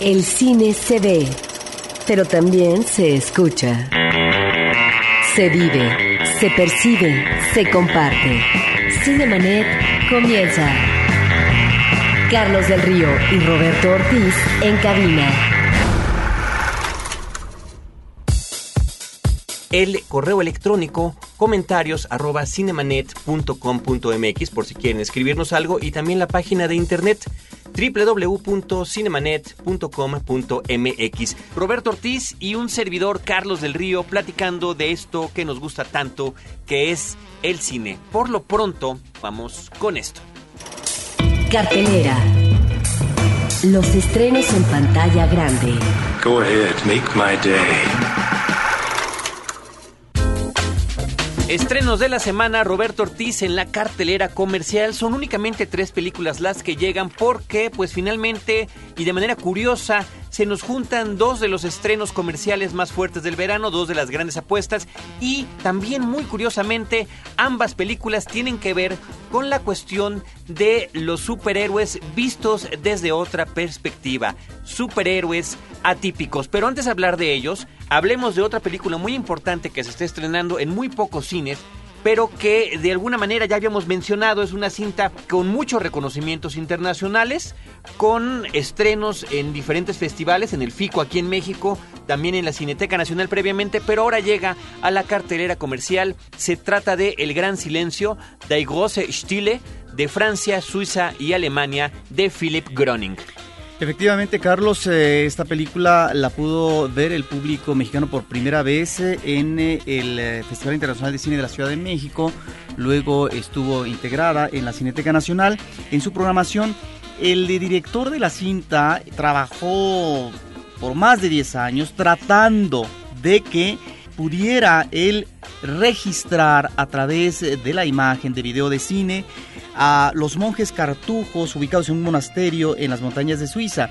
El cine se ve, pero también se escucha. Se vive, se percibe, se comparte. Cinemanet comienza. Carlos del Río y Roberto Ortiz en cabina. el correo electrónico comentarios arroba cinemanet.com.mx por si quieren escribirnos algo y también la página de internet www.cinemanet.com.mx. Roberto Ortiz y un servidor Carlos del Río platicando de esto que nos gusta tanto, que es el cine. Por lo pronto, vamos con esto. Cartelera. Los estrenos en pantalla grande. Go ahead, make my day. Estrenos de la semana, Roberto Ortiz en la cartelera comercial. Son únicamente tres películas las que llegan porque, pues finalmente, y de manera curiosa, se nos juntan dos de los estrenos comerciales más fuertes del verano, dos de las grandes apuestas y también muy curiosamente ambas películas tienen que ver con la cuestión de los superhéroes vistos desde otra perspectiva, superhéroes atípicos. Pero antes de hablar de ellos, hablemos de otra película muy importante que se está estrenando en muy pocos cines pero que de alguna manera ya habíamos mencionado, es una cinta con muchos reconocimientos internacionales, con estrenos en diferentes festivales, en el FICO aquí en México, también en la Cineteca Nacional previamente, pero ahora llega a la cartelera comercial. Se trata de El Gran Silencio, Die große Stille, de Francia, Suiza y Alemania, de Philip Groning. Efectivamente, Carlos, eh, esta película la pudo ver el público mexicano por primera vez eh, en eh, el Festival Internacional de Cine de la Ciudad de México. Luego estuvo integrada en la Cineteca Nacional. En su programación, el director de la cinta trabajó por más de 10 años tratando de que pudiera él registrar a través de la imagen de video de cine a los monjes cartujos ubicados en un monasterio en las montañas de Suiza.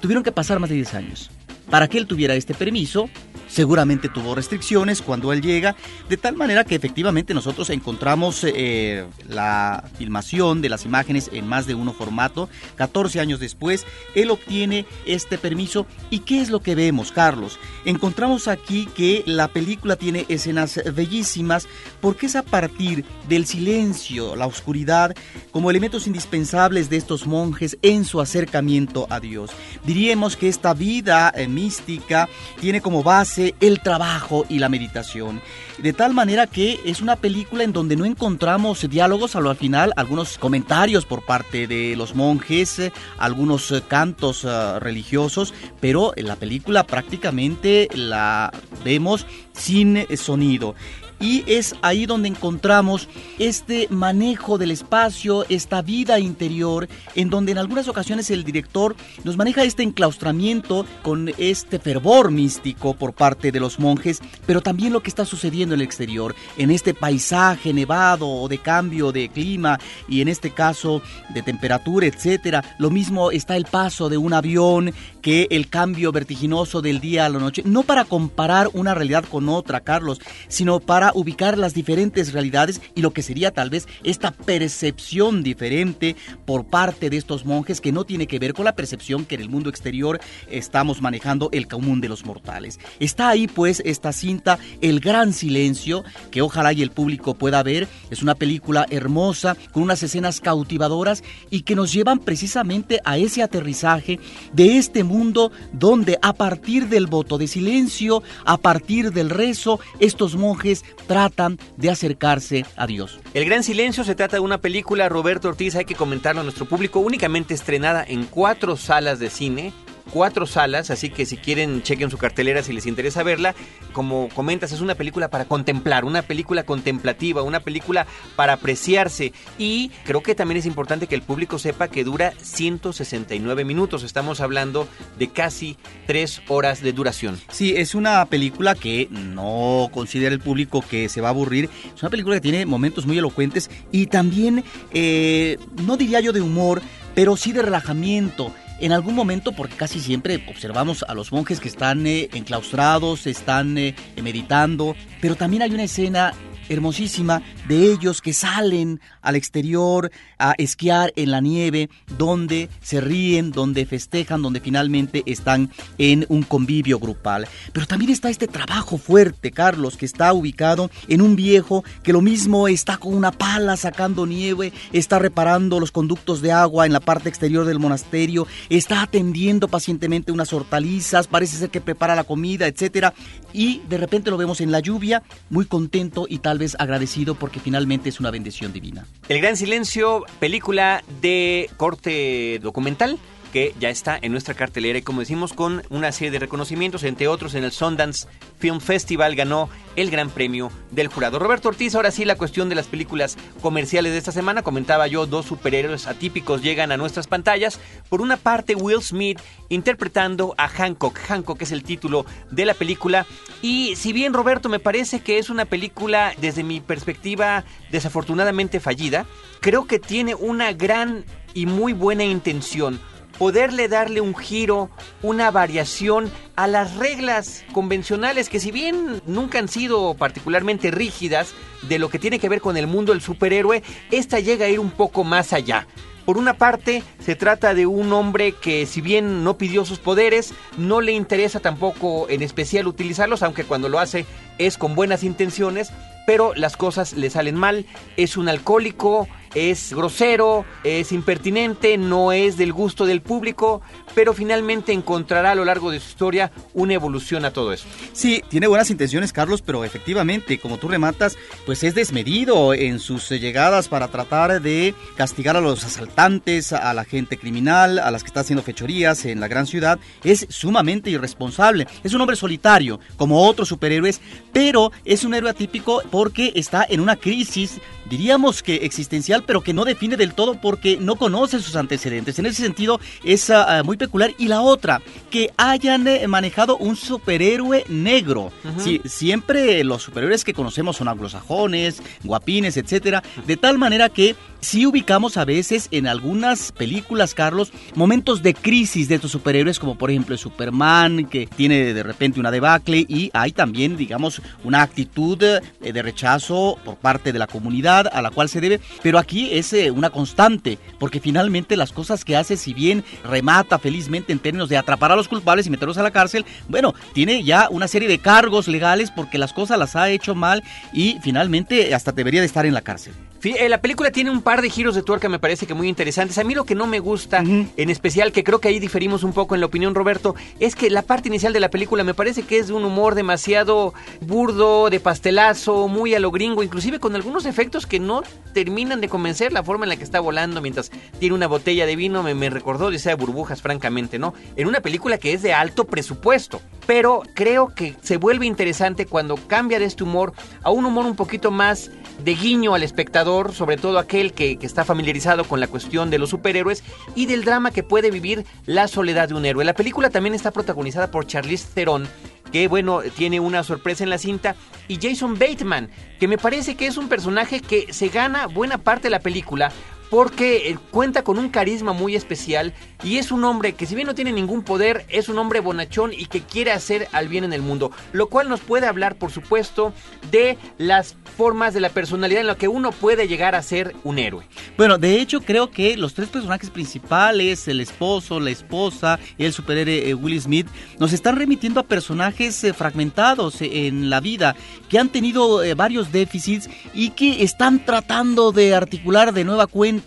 Tuvieron que pasar más de 10 años para que él tuviera este permiso seguramente tuvo restricciones cuando él llega, de tal manera que efectivamente nosotros encontramos eh, la filmación de las imágenes en más de uno formato. 14 años después, él obtiene este permiso. ¿Y qué es lo que vemos, Carlos? Encontramos aquí que la película tiene escenas bellísimas porque es a partir del silencio, la oscuridad, como elementos indispensables de estos monjes en su acercamiento a Dios. Diríamos que esta vida eh, mística tiene como base el trabajo y la meditación. De tal manera que es una película en donde no encontramos diálogos, al final algunos comentarios por parte de los monjes, eh, algunos eh, cantos eh, religiosos, pero la película prácticamente la vemos sin sonido y es ahí donde encontramos este manejo del espacio, esta vida interior, en donde en algunas ocasiones el director nos maneja este enclaustramiento con este fervor místico por parte de los monjes, pero también lo que está sucediendo en el exterior, en este paisaje nevado o de cambio de clima y en este caso de temperatura, etcétera. Lo mismo está el paso de un avión que el cambio vertiginoso del día a la noche, no para comparar una realidad con otra, Carlos, sino para ubicar las diferentes realidades y lo que sería tal vez esta percepción diferente por parte de estos monjes que no tiene que ver con la percepción que en el mundo exterior estamos manejando el común de los mortales. Está ahí pues esta cinta El Gran Silencio que ojalá y el público pueda ver. Es una película hermosa con unas escenas cautivadoras y que nos llevan precisamente a ese aterrizaje de este mundo donde a partir del voto de silencio, a partir del rezo, estos monjes tratan de acercarse a Dios. El Gran Silencio se trata de una película, Roberto Ortiz, hay que comentarlo a nuestro público, únicamente estrenada en cuatro salas de cine cuatro salas, así que si quieren chequen su cartelera si les interesa verla. Como comentas, es una película para contemplar, una película contemplativa, una película para apreciarse y creo que también es importante que el público sepa que dura 169 minutos, estamos hablando de casi tres horas de duración. Sí, es una película que no considera el público que se va a aburrir, es una película que tiene momentos muy elocuentes y también, eh, no diría yo de humor, pero sí de relajamiento en algún momento, porque casi siempre observamos a los monjes que están eh, enclaustrados, están eh, meditando, pero también hay una escena hermosísima de ellos que salen al exterior a esquiar en la nieve, donde se ríen, donde festejan, donde finalmente están en un convivio grupal. Pero también está este trabajo fuerte, Carlos, que está ubicado en un viejo que lo mismo está con una pala sacando nieve, está reparando los conductos de agua en la parte exterior del monasterio, está atendiendo pacientemente unas hortalizas, parece ser que prepara la comida, etcétera, y de repente lo vemos en la lluvia, muy contento y tal agradecido porque finalmente es una bendición divina. El Gran Silencio, película de corte documental que ya está en nuestra cartelera y como decimos con una serie de reconocimientos, entre otros en el Sundance Film Festival ganó el Gran Premio del Jurado. Roberto Ortiz, ahora sí la cuestión de las películas comerciales de esta semana, comentaba yo, dos superhéroes atípicos llegan a nuestras pantallas. Por una parte, Will Smith interpretando a Hancock. Hancock es el título de la película y si bien Roberto me parece que es una película desde mi perspectiva desafortunadamente fallida, creo que tiene una gran y muy buena intención poderle darle un giro, una variación a las reglas convencionales que si bien nunca han sido particularmente rígidas de lo que tiene que ver con el mundo del superhéroe, esta llega a ir un poco más allá. Por una parte, se trata de un hombre que si bien no pidió sus poderes, no le interesa tampoco en especial utilizarlos, aunque cuando lo hace es con buenas intenciones, pero las cosas le salen mal, es un alcohólico, es grosero, es impertinente, no es del gusto del público, pero finalmente encontrará a lo largo de su historia una evolución a todo eso. Sí, tiene buenas intenciones Carlos, pero efectivamente, como tú rematas, pues es desmedido en sus llegadas para tratar de castigar a los asaltantes, a la gente criminal, a las que está haciendo fechorías en la gran ciudad, es sumamente irresponsable. Es un hombre solitario, como otros superhéroes, pero es un héroe atípico porque está en una crisis, diríamos que existencial, pero que no define del todo porque no conoce sus antecedentes. En ese sentido es uh, muy peculiar. Y la otra, que hayan eh, manejado un superhéroe negro. sí, siempre los superhéroes que conocemos son anglosajones, guapines, etcétera, de tal manera que si ubicamos a veces en algunas películas, Carlos, momentos de crisis de estos superhéroes, como por ejemplo Superman, que tiene de repente una debacle, y hay también, digamos, una actitud eh, de rechazo por parte de la comunidad a la cual se debe, pero aquí es eh, una constante, porque finalmente las cosas que hace, si bien remata felizmente en términos de atrapar a los culpables y meterlos a la cárcel, bueno, tiene ya una serie de cargos legales porque las cosas las ha hecho mal y finalmente hasta debería de estar en la cárcel. Eh, la película tiene un par de giros de tuerca, me parece que muy interesantes. A mí lo que no me gusta, en especial, que creo que ahí diferimos un poco en la opinión, Roberto, es que la parte inicial de la película me parece que es de un humor demasiado burdo, de pastelazo, muy a lo gringo, inclusive con algunos efectos que no terminan de convencer. La forma en la que está volando mientras tiene una botella de vino me, me recordó de esa burbujas, francamente, ¿no? En una película que es de alto presupuesto. Pero creo que se vuelve interesante cuando cambia de este humor a un humor un poquito más de guiño al espectador, sobre todo aquel que, está familiarizado con la cuestión de los superhéroes y del drama que puede vivir la soledad de un héroe. La película también está protagonizada por Charlize Theron, que bueno, tiene una sorpresa en la cinta, y Jason Bateman, que me parece que es un personaje que se gana buena parte de la película porque eh, cuenta con un carisma muy especial y es un hombre que si bien no tiene ningún poder, es un hombre bonachón y que quiere hacer al bien en el mundo, lo cual nos puede hablar, por supuesto, de las formas de la personalidad en la que uno puede llegar a ser un héroe. Bueno, de hecho creo que los tres personajes principales, el esposo, la esposa y el superhéroe eh, Will Smith, nos están remitiendo a personajes eh, fragmentados en la vida, que han tenido varios déficits y que están tratando de articular de nueva cuenta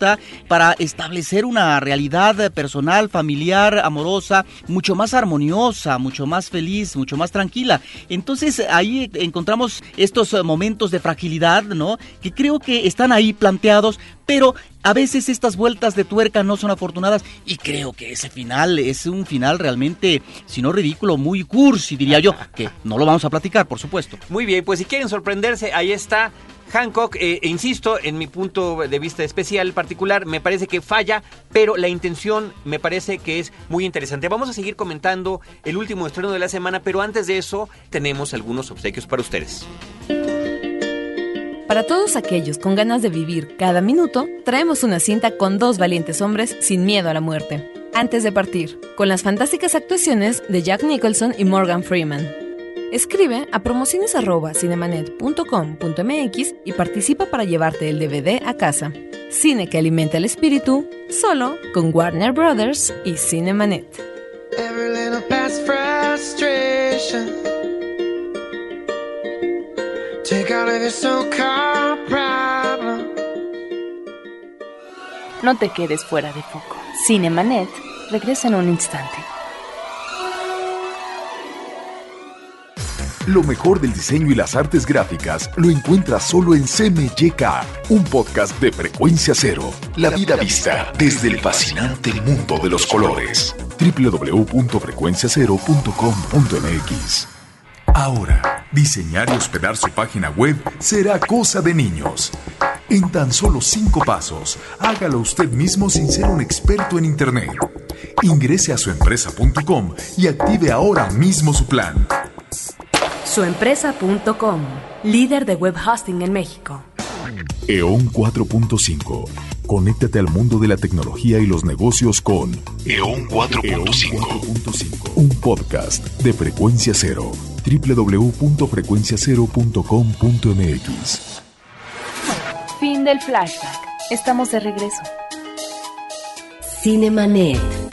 para establecer una realidad personal, familiar, amorosa, mucho más armoniosa, mucho más feliz, mucho más tranquila. Entonces ahí encontramos estos momentos de fragilidad, ¿no? Que creo que están ahí planteados, pero a veces estas vueltas de tuerca no son afortunadas y creo que ese final es un final realmente, si no ridículo, muy cursi, diría yo, que no lo vamos a platicar, por supuesto. Muy bien, pues si quieren sorprenderse, ahí está Hancock, eh, e insisto, en mi punto de vista especial particular, me parece que falla, pero la intención me parece que es muy interesante. Vamos a seguir comentando el último estreno de la semana, pero antes de eso tenemos algunos obsequios para ustedes. Para todos aquellos con ganas de vivir cada minuto, traemos una cinta con dos valientes hombres sin miedo a la muerte. Antes de partir, con las fantásticas actuaciones de Jack Nicholson y Morgan Freeman. Escribe a promociones@cinemanet.com.mx y participa para llevarte el DVD a casa. Cine que alimenta el espíritu, solo con Warner Brothers y Cinemanet. Every little past frustration. Take out of your so-called problem. No te quedes fuera de foco. Cinemanet regresa en un instante. Lo mejor del diseño y las artes gráficas lo encuentras solo en CMYK, un podcast de frecuencia cero. La vida vista desde el fascinante mundo de los colores. www.frecuenciacero.com.mx Ahora, diseñar y hospedar su página web será cosa de niños. En tan solo cinco pasos, hágalo usted mismo sin ser un experto en Internet. Ingrese a suempresa.com y active ahora mismo su plan. Suempresa.com, líder de web hosting en México. EON 4.5. Conéctate al mundo de la tecnología y los negocios con EON 4.5. Un podcast de frecuencia cero. www.frecuenciacero.com.mx. Fin del flashback. Estamos de regreso. Cinemanet.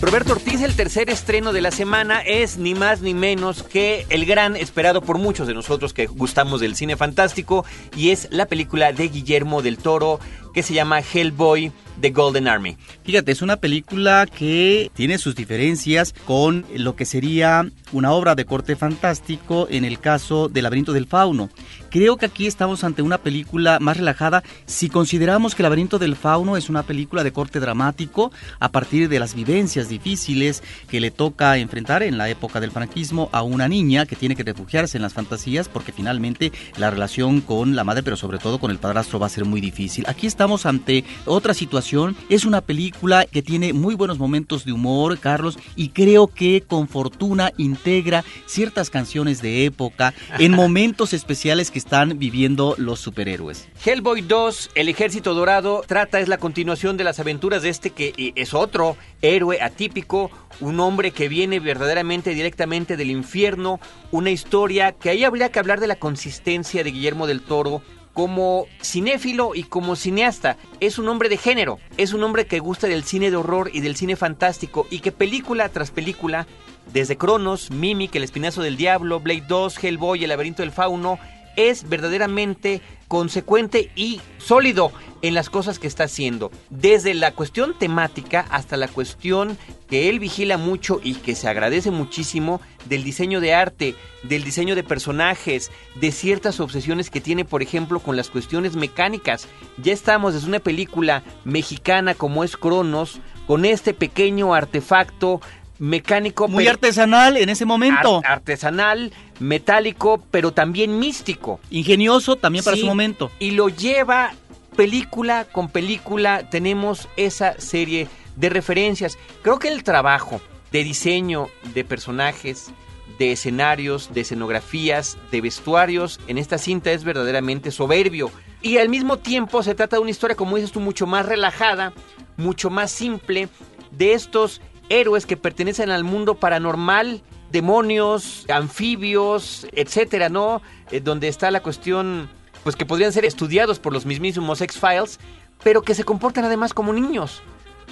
Roberto Ortiz, el tercer estreno de la semana es ni más ni menos que el gran esperado por muchos de nosotros que gustamos del cine fantástico y es la película de Guillermo del Toro que se llama Hellboy The Golden Army. Fíjate, es una película que tiene sus diferencias con lo que sería una obra de corte fantástico en el caso del laberinto del fauno. Creo que aquí estamos ante una película más relajada si consideramos que el laberinto del fauno es una película de corte dramático a partir de las vivencias difíciles que le toca enfrentar en la época del franquismo a una niña que tiene que refugiarse en las fantasías porque finalmente la relación con la madre, pero sobre todo con el padrastro va a ser muy difícil. Aquí estamos ante otra situación es una película que tiene muy buenos momentos de humor, Carlos, y creo que con fortuna integra ciertas canciones de época en momentos especiales que están viviendo los superhéroes. Hellboy 2, El Ejército Dorado, trata, es la continuación de las aventuras de este que es otro héroe atípico, un hombre que viene verdaderamente directamente del infierno, una historia que ahí habría que hablar de la consistencia de Guillermo del Toro como cinéfilo y como cineasta. Es un hombre de género, es un hombre que gusta del cine de horror y del cine fantástico y que película tras película, desde Cronos, Mimic, El Espinazo del Diablo, Blade 2, Hellboy, El Laberinto del Fauno, es verdaderamente consecuente y sólido en las cosas que está haciendo. Desde la cuestión temática hasta la cuestión que él vigila mucho y que se agradece muchísimo del diseño de arte, del diseño de personajes, de ciertas obsesiones que tiene, por ejemplo, con las cuestiones mecánicas. Ya estamos desde una película mexicana como es Cronos, con este pequeño artefacto mecánico. Muy artesanal en ese momento. artesanal, metálico, pero también místico. Ingenioso también para Sí, su momento. Y lo lleva película con película, tenemos esa serie de referencias. Creo que el trabajo de diseño de personajes, de escenarios, de escenografías, de vestuarios en esta cinta es verdaderamente soberbio. Y al mismo tiempo se trata de una historia, como dices tú, mucho más relajada, mucho más simple, de estos héroes que pertenecen al mundo paranormal, demonios, anfibios, etcétera, ¿no? Eh, donde está la cuestión, pues que podrían ser estudiados por los mismísimos X-Files, pero que se comportan además como niños.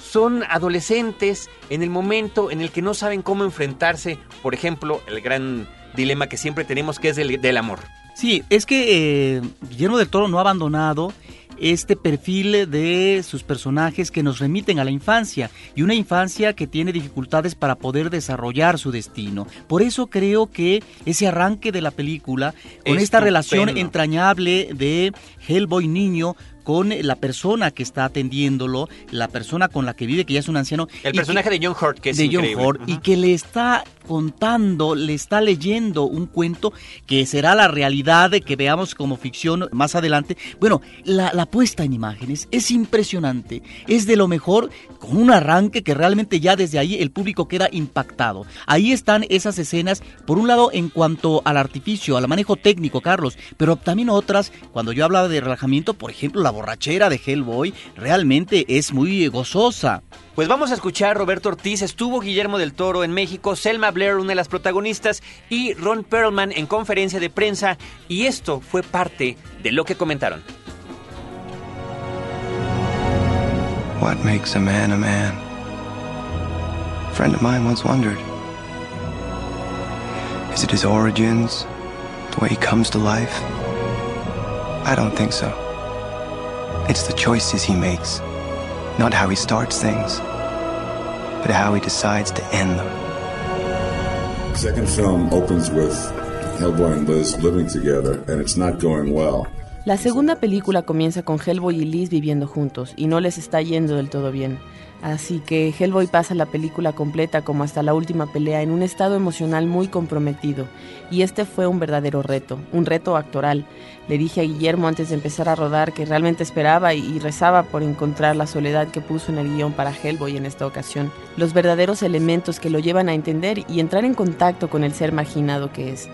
Son adolescentes en el momento en el que no saben cómo enfrentarse, por ejemplo, el gran dilema que siempre tenemos que es del, del amor. Sí, es que eh, Guillermo del Toro no ha abandonado este perfil de sus personajes que nos remiten a la infancia y una infancia que tiene dificultades para poder desarrollar su destino. Por eso creo que ese arranque de la película con esta relación entrañable de Hellboy niño con la persona que está atendiéndolo, la persona con la que vive, que ya es un anciano. El que- personaje de John Hurt, que es de John increíble. Ford y que le está contando, le está leyendo un cuento que será la realidad de que veamos como ficción más adelante. Bueno, la, la puesta en imágenes es impresionante, es de lo mejor con un arranque que realmente ya desde ahí el público queda impactado. Ahí están esas escenas, por un lado en cuanto al artificio, al manejo técnico, Carlos, pero también otras, cuando yo hablaba de relajamiento, por ejemplo, la borrachera de Hellboy realmente es muy gozosa. Pues vamos a escuchar a Roberto Ortiz, estuvo Guillermo del Toro en México, Selma Blair, una de las protagonistas, y Ron Perlman en conferencia de prensa, y esto fue parte de lo que comentaron. What makes a man a man? A friend of mine once wondered. Is it his origins? The way he comes to life? I don't think so. It's the choices he makes. Not how he starts things, but how he decides to end them. The second film opens with Hellboy and Liz living together, and it's not going well. La segunda película comienza con Hellboy y Liz viviendo juntos y no les está yendo del todo bien. Así que Hellboy pasa la película completa como hasta la última pelea en un estado emocional muy comprometido. Y este fue un verdadero reto, un reto actoral. Le dije a Guillermo antes de empezar a rodar que realmente esperaba y rezaba por encontrar la soledad que puso en el guion para Hellboy en esta ocasión. Los verdaderos elementos que lo llevan a entender y entrar en contacto con el ser marginado que es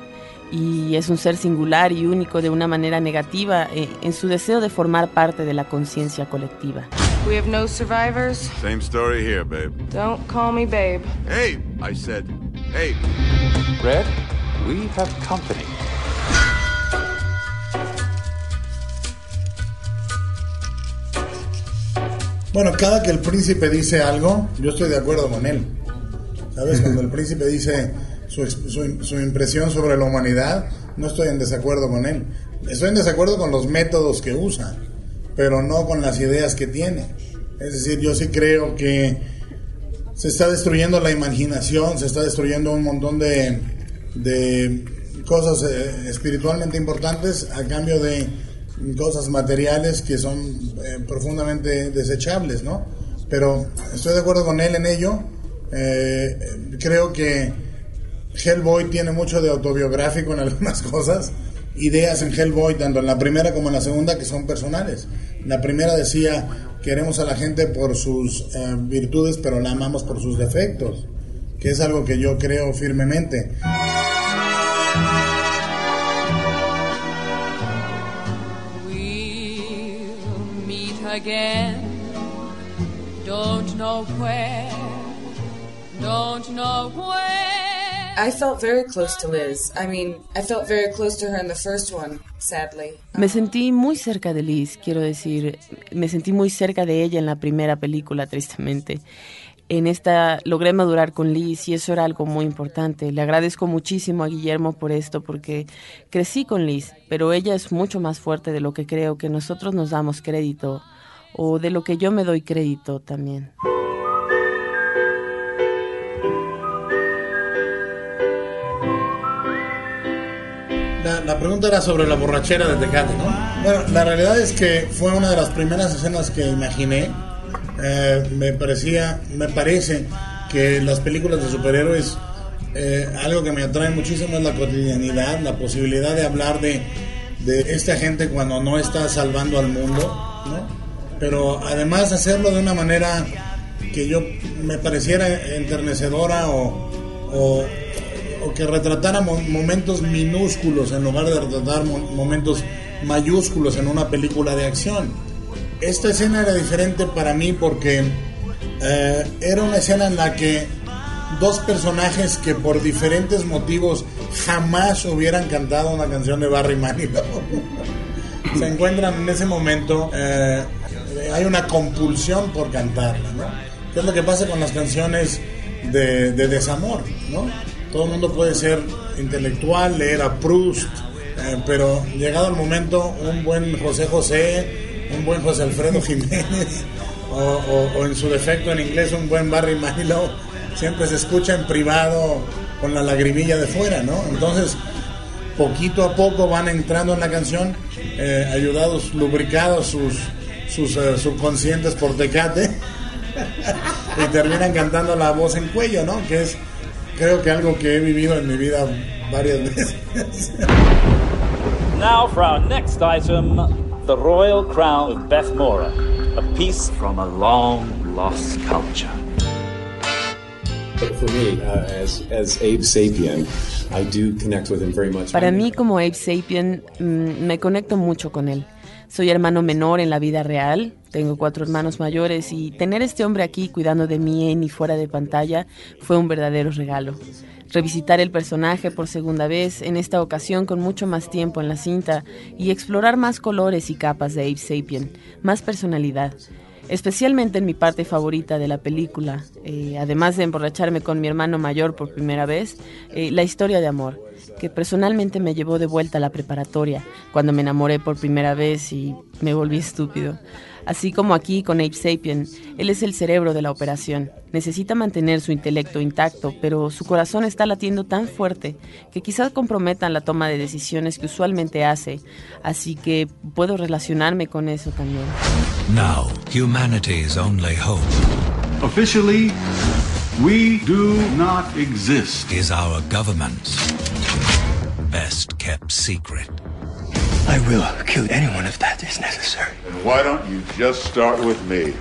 y es un ser singular y único de una manera negativa eh, en su deseo de formar parte de la conciencia colectiva. We have no survivors. Same story here, babe. Don't call me babe. Hey, I said, hey. Red, we have company. Bueno, cada que el príncipe dice algo, yo estoy de acuerdo con él. ¿Sabes? Cuando el príncipe dice su, su, su, impresión sobre la humanidad, no estoy en desacuerdo con él. Estoy en desacuerdo con los métodos que usa, pero no con las ideas que tiene. Es decir, yo sí creo que se está destruyendo la imaginación, se está destruyendo un montón de, de cosas eh, espiritualmente importantes a cambio de cosas materiales que son eh, profundamente desechables, ¿no? Pero estoy de acuerdo con él en ello. Eh, creo que Hellboy tiene mucho de autobiográfico en algunas cosas. Ideas en Hellboy, tanto en la primera como en la segunda, que son personales. La primera decía, queremos a la gente por sus eh, virtudes, pero la amamos por sus defectos, que es algo que yo creo firmemente. Meet again. Don't know where. Don't know where. Me sentí muy cerca de Liz, quiero decir, me sentí muy cerca de ella en la primera película, tristemente. En esta logré madurar con Liz y eso era algo muy importante. Le agradezco muchísimo a Guillermo por esto porque crecí con Liz, pero ella es mucho más fuerte de lo que creo que nosotros nos damos crédito o de lo que yo me doy crédito también. La, pregunta era sobre la borrachera de Tecate, ¿no? Bueno, la realidad es que fue una de las primeras escenas que imaginé. Eh, me parecía, me parece que las películas de superhéroes, eh, algo que me atrae muchísimo es la cotidianidad, la posibilidad de hablar de, de esta gente cuando no está salvando al mundo, ¿no? Pero además hacerlo de una manera que yo me pareciera enternecedora o, o o que retratara momentos minúsculos en lugar de retratar momentos mayúsculos en una película de acción. Esta escena era diferente para mí porque eh, era una escena en la que dos personajes que por diferentes motivos jamás hubieran cantado una canción de Barry Manilow se encuentran en ese momento. Eh, hay una compulsión por cantarla, ¿no? ¿Qué es lo que pasa con las canciones de, de desamor, ¿no? Todo el mundo puede ser intelectual, leer a Proust, eh, pero llegado el momento, un buen José José, un buen José Alfredo Jiménez, o, o, en su defecto en inglés, un buen Barry Manilow, siempre se escucha en privado con la lagrimilla de fuera, ¿no? Entonces, poquito a poco van entrando en la canción, eh, ayudados, lubricados sus, sus uh, subconscientes por tecate, y terminan cantando la voz en cuello, ¿no? Que es creo que algo que he vivido en mi vida varias veces. Now for our next item, the Royal Crown of Beth Mora, a piece from a long lost culture. For me, as, as Abe Sapien, I do connect with him very much. Para mí como Abe Sapien, mm, me conecto mucho con él. Soy hermano menor en la vida real, tengo cuatro hermanos mayores y tener este hombre aquí cuidando de mí en y fuera de pantalla fue un verdadero regalo. Revisitar el personaje por segunda vez, en esta ocasión con mucho más tiempo en la cinta, y explorar más colores y capas de Ape Sapien, más personalidad especialmente en mi parte favorita de la película, eh, además de emborracharme con mi hermano mayor por primera vez, eh, la historia de amor, que personalmente me llevó de vuelta a la preparatoria, cuando me enamoré por primera vez y me volví estúpido. Así como aquí con Ape Sapien, él es el cerebro de la operación. Necesita mantener su intelecto intacto, pero su corazón está latiendo tan fuerte que quizás comprometan la toma de decisiones que usualmente hace. Así que puedo relacionarme con eso también. Now, humanity's only hope. Officially, we do not exist. Is our government's best kept secret. I will kill anyone if that is necessary. And why don't you just start with me?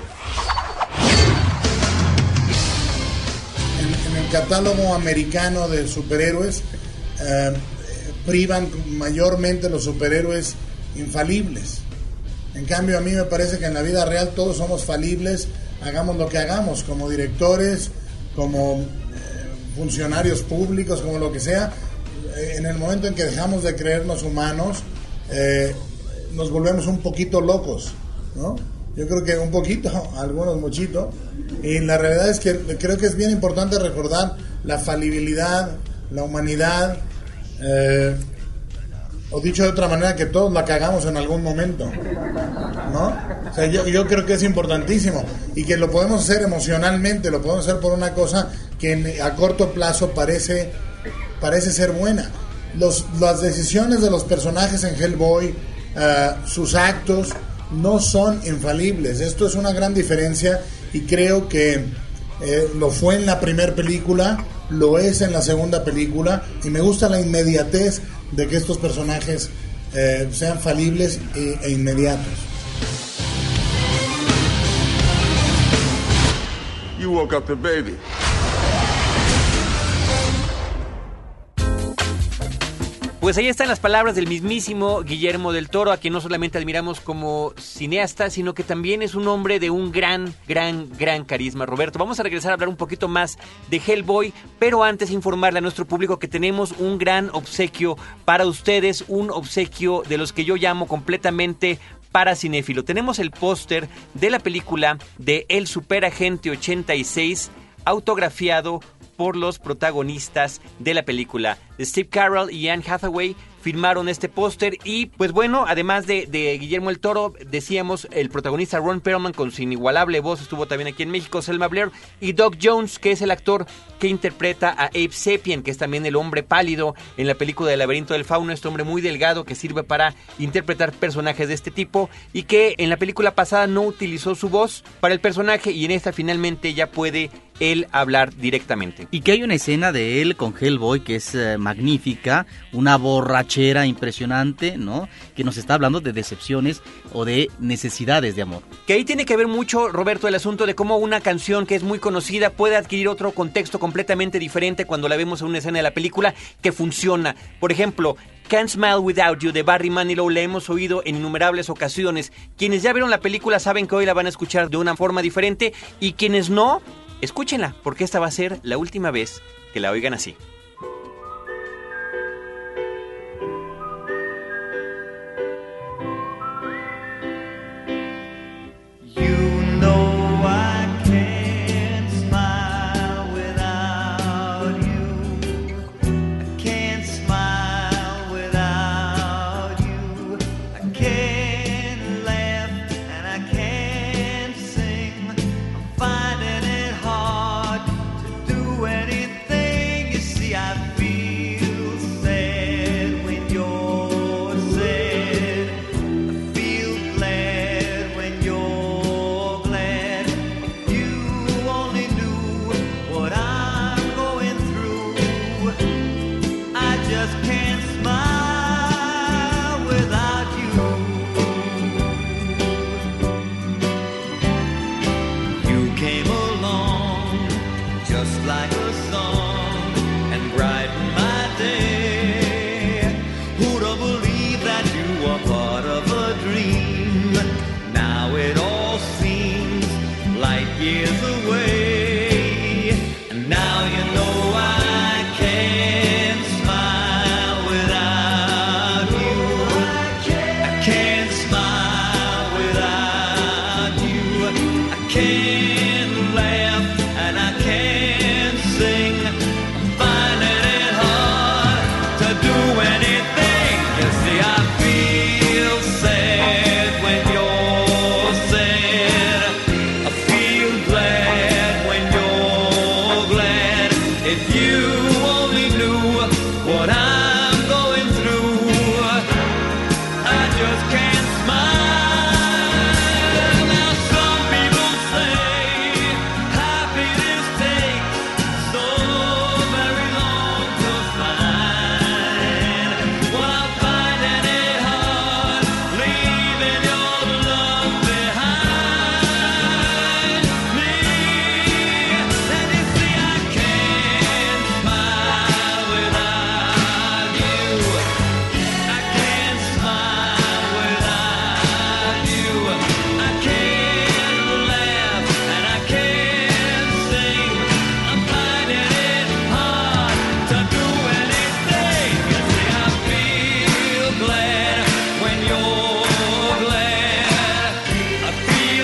En, en el catálogo americano de superhéroes, eh, privan mayormente los superhéroes infalibles. En cambio, a mí me parece que en la vida real todos somos falibles, hagamos lo que hagamos, como directores, como eh, funcionarios públicos, como lo que sea. Eh, en el momento en que dejamos de creernos humanos, eh, nos volvemos un poquito locos, ¿no? Yo creo que un poquito, algunos muchito. Y la realidad es que creo que es bien importante recordar la falibilidad, la humanidad, eh, o dicho de otra manera, que todos la cagamos en algún momento, ¿no? O sea, yo, yo creo que es importantísimo y que lo podemos hacer emocionalmente, lo podemos hacer por una cosa que a corto plazo parece, parece ser buena. Los, las decisiones de los personajes en Hellboy, eh, sus actos, no son infalibles. Esto es una gran diferencia y creo que eh, lo fue en la primera película, lo es en la segunda película y me gusta la inmediatez de que estos personajes eh, sean falibles e, e inmediatos. You woke up the baby. Pues ahí están las palabras del mismísimo Guillermo del Toro, a quien no solamente admiramos como cineasta, sino que también es un hombre de un gran, gran, gran carisma. Roberto, vamos a regresar a hablar un poquito más de Hellboy, pero antes informarle a nuestro público que tenemos un gran obsequio para ustedes, un obsequio de los que yo llamo completamente para cinéfilo. Tenemos el póster de la película de El Superagente 86, autografiado por los protagonistas de la película. Steve Carell y Anne Hathaway firmaron este póster y pues bueno, además de, Guillermo el Toro, decíamos el protagonista Ron Perlman con su inigualable voz, estuvo también aquí en México, Selma Blair y Doc Jones, que es el actor que interpreta a Abe Sapien, que es también el hombre pálido en la película del laberinto del fauno, este hombre muy delgado que sirve para interpretar personajes de este tipo y que en la película pasada no utilizó su voz para el personaje y en esta finalmente ya puede él hablar directamente. Y que hay una escena de él con Hellboy que es eh, magnífica, una borrachera impresionante, ¿no? Que nos está hablando de decepciones o de necesidades de amor. Que ahí tiene que ver mucho, Roberto, el asunto de cómo una canción que es muy conocida puede adquirir otro contexto completamente diferente cuando la vemos en una escena de la película que funciona. Por ejemplo, Can't Smile Without You de Barry Manilow la hemos oído en innumerables ocasiones. Quienes ya vieron la película saben que hoy la van a escuchar de una forma diferente y quienes no, escúchenla, porque esta va a ser la última vez que la oigan así.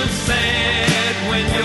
Sad when you're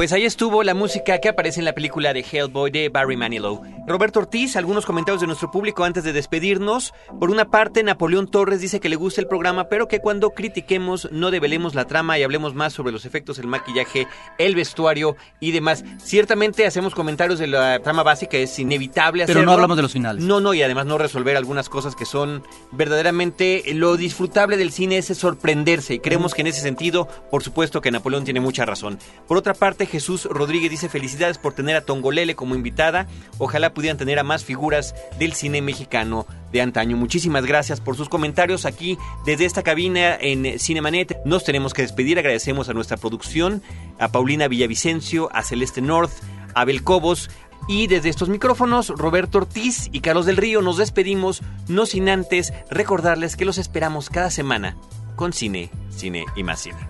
Pues ahí estuvo la música que aparece en la película de Hellboy de Barry Manilow. Roberto Ortiz, algunos comentarios de nuestro público antes de despedirnos. Por una parte, Napoleón Torres dice que le gusta el programa, pero que cuando critiquemos no develemos la trama y hablemos más sobre los efectos, el maquillaje, el vestuario y demás. Ciertamente hacemos comentarios de la trama básica, es inevitable Pero no hacerlo. hablamos de los finales. No, no, y además no resolver algunas cosas que son verdaderamente lo disfrutable del cine es sorprenderse y creemos que en ese sentido, por supuesto que Napoleón tiene mucha razón. Por otra parte, Jesús Rodríguez dice felicidades por tener a Tongolele como invitada. Ojalá pudieran tener a más figuras del cine mexicano de antaño. Muchísimas gracias por sus comentarios aquí desde esta cabina en Cinemanet. Nos tenemos que despedir. Agradecemos a nuestra producción, a Paulina Villavicencio, a Celeste North, a Abel Cobos, y desde estos micrófonos, Roberto Ortiz y Carlos del Río nos despedimos, no sin antes recordarles que los esperamos cada semana con cine, cine y más cine.